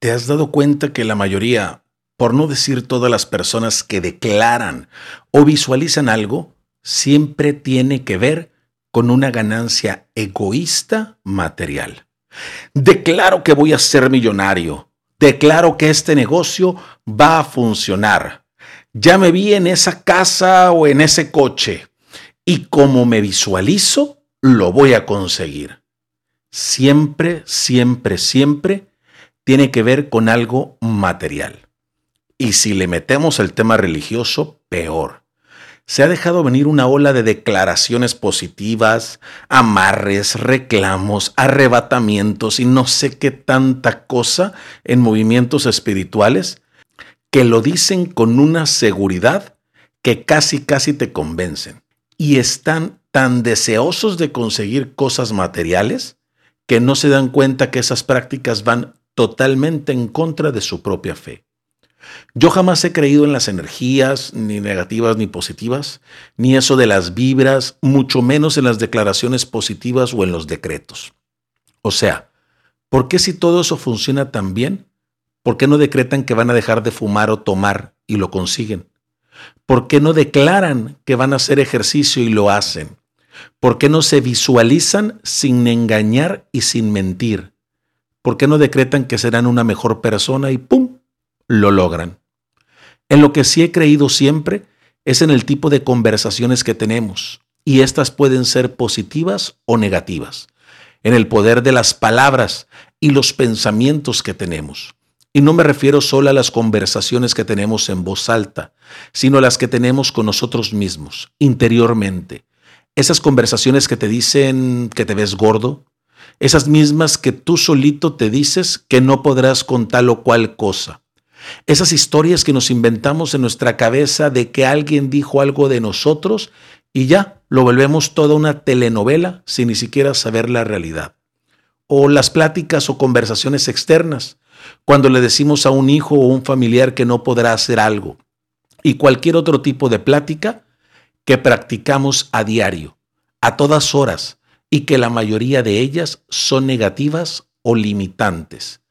¿Te has dado cuenta que la mayoría, por no decir todas las personas que declaran o visualizan algo, siempre tiene que ver con una ganancia egoísta material? Declaro que voy a ser millonario. Declaro que este negocio va a funcionar. Ya me vi en esa casa o en ese coche. Y como me visualizo, lo voy a conseguir. Siempre, siempre, siempre tiene que ver con algo material. Y si le metemos el tema religioso, peor. Se ha dejado venir una ola de declaraciones positivas, amarres, reclamos, arrebatamientos y no sé qué tanta cosa en movimientos espirituales que lo dicen con una seguridad que casi casi te convencen. Y están tan deseosos de conseguir cosas materiales que no se dan cuenta que esas prácticas van totalmente en contra de su propia fe. Yo jamás he creído en las energías, ni negativas ni positivas, ni eso de las vibras, mucho menos en las declaraciones positivas o en los decretos. O sea, ¿por qué si todo eso funciona tan bien? ¿Por qué no decretan que van a dejar de fumar o tomar y lo consiguen? ¿Por qué no declaran que van a hacer ejercicio y lo hacen? ¿Por qué no se visualizan sin engañar y sin mentir? ¿Por qué no decretan que serán una mejor persona y ¡pum! lo logran? En lo que sí he creído siempre es en el tipo de conversaciones que tenemos, y estas pueden ser positivas o negativas, en el poder de las palabras y los pensamientos que tenemos. Y no me refiero solo a las conversaciones que tenemos en voz alta, sino a las que tenemos con nosotros mismos, interiormente. Esas conversaciones que te dicen que te ves gordo, esas mismas que tú solito te dices que no podrás con tal o cual cosa. Esas historias que nos inventamos en nuestra cabeza de que alguien dijo algo de nosotros y ya lo volvemos toda una telenovela sin ni siquiera saber la realidad. O las pláticas o conversaciones externas, cuando le decimos a un hijo o un familiar que no podrá hacer algo. Y cualquier otro tipo de plática que practicamos a diario, a todas horas, y que la mayoría de ellas son negativas o limitantes.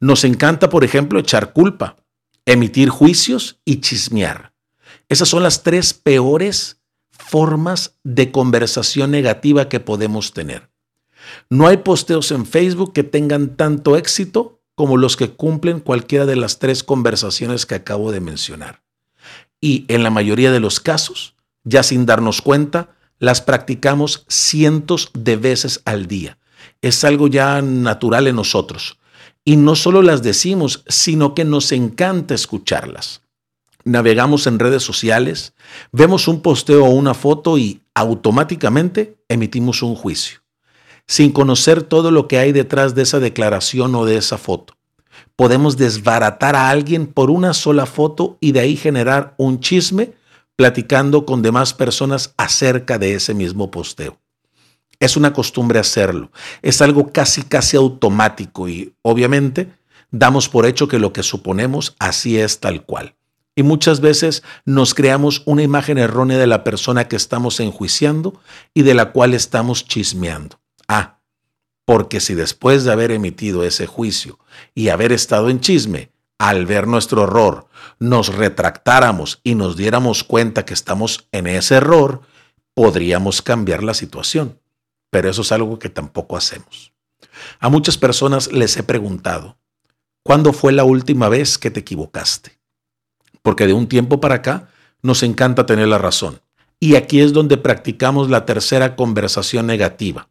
Nos encanta, por ejemplo, echar culpa, emitir juicios y chismear. Esas son las tres peores formas de conversación negativa que podemos tener. No hay posteos en Facebook que tengan tanto éxito como los que cumplen cualquiera de las tres conversaciones que acabo de mencionar. Y en la mayoría de los casos, ya sin darnos cuenta, las practicamos cientos de veces al día. Es algo ya natural en nosotros. Y no solo las decimos, sino que nos encanta escucharlas. Navegamos en redes sociales, vemos un posteo o una foto y automáticamente emitimos un juicio, sin conocer todo lo que hay detrás de esa declaración o de esa foto. Podemos desbaratar a alguien por una sola foto y de ahí generar un chisme platicando con demás personas acerca de ese mismo posteo. Es una costumbre hacerlo, es algo casi casi automático y obviamente damos por hecho que lo que suponemos así es tal cual. Y muchas veces nos creamos una imagen errónea de la persona que estamos enjuiciando y de la cual estamos chismeando. Ah, porque si después de haber emitido ese juicio y haber estado en chisme, al ver nuestro error, nos retractáramos y nos diéramos cuenta que estamos en ese error, podríamos cambiar la situación. Pero eso es algo que tampoco hacemos. A muchas personas les he preguntado, ¿cuándo fue la última vez que te equivocaste? Porque de un tiempo para acá nos encanta tener la razón. Y aquí es donde practicamos la tercera conversación negativa,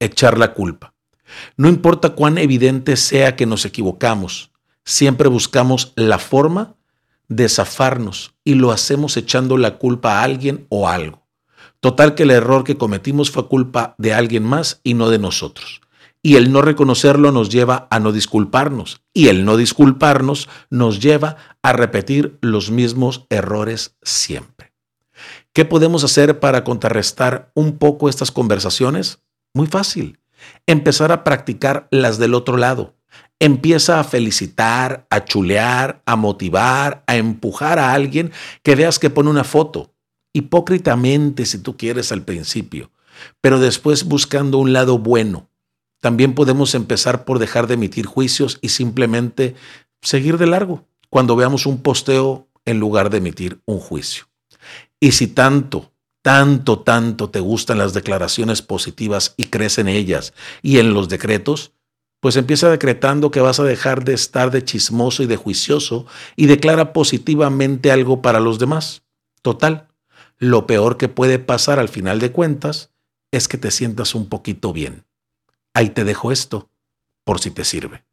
echar la culpa. No importa cuán evidente sea que nos equivocamos, siempre buscamos la forma de zafarnos y lo hacemos echando la culpa a alguien o algo. Total que el error que cometimos fue culpa de alguien más y no de nosotros. Y el no reconocerlo nos lleva a no disculparnos. Y el no disculparnos nos lleva a repetir los mismos errores siempre. ¿Qué podemos hacer para contrarrestar un poco estas conversaciones? Muy fácil. Empezar a practicar las del otro lado empieza a felicitar, a chulear, a motivar, a empujar a alguien que veas que pone una foto, hipócritamente si tú quieres al principio, pero después buscando un lado bueno. También podemos empezar por dejar de emitir juicios y simplemente seguir de largo cuando veamos un posteo en lugar de emitir un juicio. Y si tanto, tanto, tanto te gustan las declaraciones positivas y crees en ellas y en los decretos, pues empieza decretando que vas a dejar de estar de chismoso y de juicioso y declara positivamente algo para los demás. Total, lo peor que puede pasar al final de cuentas es que te sientas un poquito bien. Ahí te dejo esto, por si te sirve.